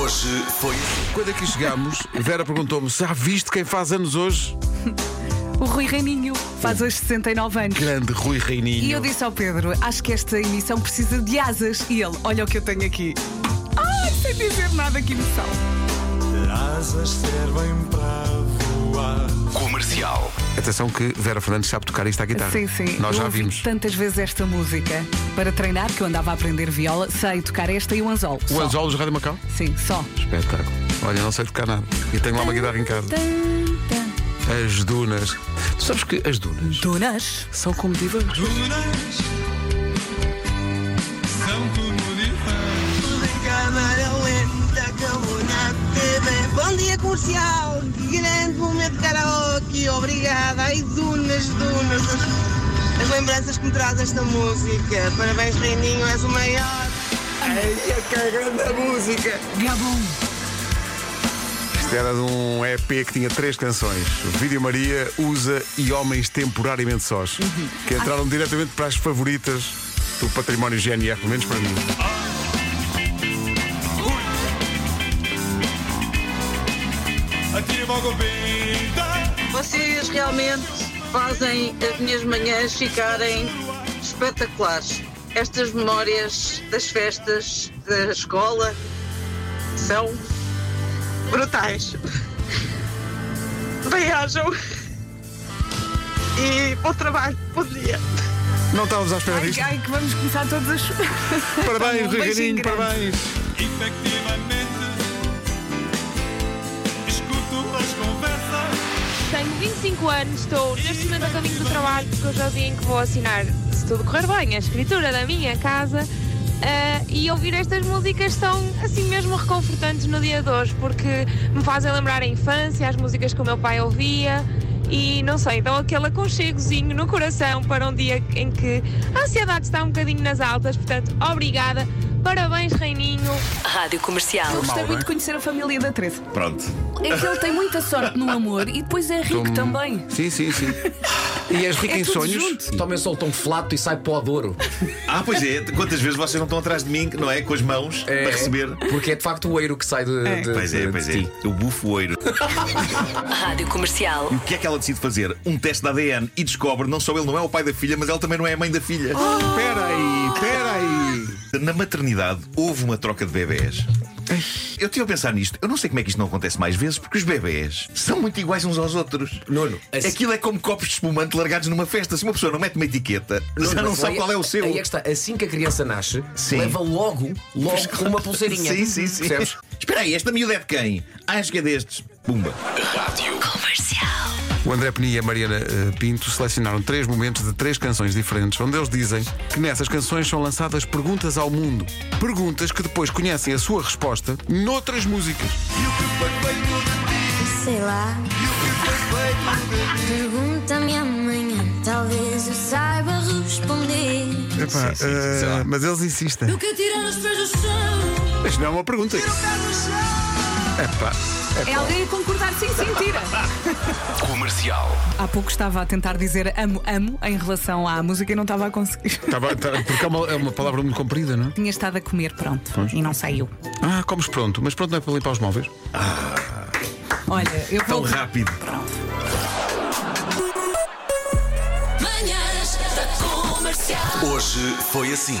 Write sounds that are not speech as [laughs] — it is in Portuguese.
Hoje foi assim. Quando aqui chegámos, Vera perguntou-me: já viste quem faz anos hoje? O Rui Reininho faz hoje 69 anos. Grande Rui Reininho. E eu disse ao Pedro: acho que esta emissão precisa de asas. E ele: olha o que eu tenho aqui. Ai, sem dizer nada aqui no sal. Asas servem para. Comercial. Atenção que Vera Fernandes sabe tocar isto à guitarra. Sim, sim. Nós eu já ouvi vimos. tantas vezes esta música para treinar, que eu andava a aprender viola, sei tocar esta e o anzol. O só. Anzolos Rádio Macau? Sim, só. Espetáculo. Olha, não sei tocar nada. E tenho lá uma guitarra em casa. As dunas. Tu sabes que as dunas Dunas. são como divãs. Dunas são como TV. Bom dia comercial, que grande momento de karaoke, obrigada. Ai, dunas, dunas, as, as lembranças que me traz esta música. Parabéns, Reininho, és o maior. Ai, que grande música. Gabon. Isto era de um EP que tinha três canções: Vídeo Maria, Usa e Homens Temporariamente Sós. Que entraram diretamente para as favoritas do património GNR, pelo menos para mim. Logo pinta. Vocês realmente fazem as minhas manhãs ficarem espetaculares. Estas memórias das festas da escola são brutais. Bem-ajam e bom trabalho, bom dia. Não estávamos à espera disto. ai, que vamos começar todos a chorar. Parabéns, [laughs] Um Rui Reininho, parabéns. Efetivamente, escuto as conversas. Tenho 25 anos, estou neste momento a caminho do trabalho porque hoje é o dia em que vou assinar, se tudo correr bem, a escritura da minha casa. ah, e ouvir estas músicas são assim mesmo reconfortantes no dia de hoje porque me fazem lembrar a infância, as músicas que o meu pai ouvia e não sei, dão aquele aconchegozinho no coração para um dia em que a ansiedade está um bocadinho nas altas. Portanto, obrigada, parabéns. Rádio Comercial. Eu gostei muito não é? de conhecer a família da Teresa. Pronto. É que ele tem muita sorte no amor e depois é rico Hum, também. Sim, sim, sim. E és rico É em tudo sonhos? junto. Só o tom flato e sai pó de ouro. Ah, pois é. Quantas vezes vocês não estão atrás de mim, não é? Com as mãos É, para receber. Porque é de facto o eiro que sai de. de- Pois é, de- pois de é. ti. Eu bufo o oiro. Rádio Comercial. E o que é que ela decide fazer? Um teste de ADN e descobre não só ele não é o pai da filha, mas ela também não é a mãe da filha. Espera aí, espera aí. Na maternidade houve uma troca de bebés. Eu estive a pensar nisto. Eu não sei como é que isto não acontece mais vezes, porque os bebés são muito iguais uns aos outros. Nuno, assim- Aquilo é como copos de espumante largados numa festa. Se uma pessoa não mete uma etiqueta, já não sabe aí- qual é o seu. Aí é que está. Assim que a criança nasce, Sim. leva logo, logo uma pulseirinha. Sim, sim, sim. Percebes? Espera aí, esta miúda é de quem? Ah, acho que é destes. Pumba. Comercial. O André Peni e a Mariana eh, Pinto selecionaram três momentos de três canções diferentes, onde eles dizem que nessas canções são lançadas perguntas ao mundo. Perguntas que depois conhecem a sua resposta noutras músicas. Sei lá. Pergunta-me amanhã, talvez eu saiba responder. Epá, eh, mas eles insistem. Eu quero tirar os pés do chão. Isto não é uma pergunta. Epá, É alguém a concordar, sim, sim, tira. [laughs] Comercial. Há pouco estava a tentar dizer amo, amo em relação à música e não estava a conseguir. Tava- tá- porque é uma, é uma palavra muito comprida, não é? Tinha estado a comer, pronto, e não saiu. Ah, comes pronto, mas pronto não é para limpar os móveis. Olha, eu Tão vou. rápido. Manhãs da Comercial. Hoje foi assim.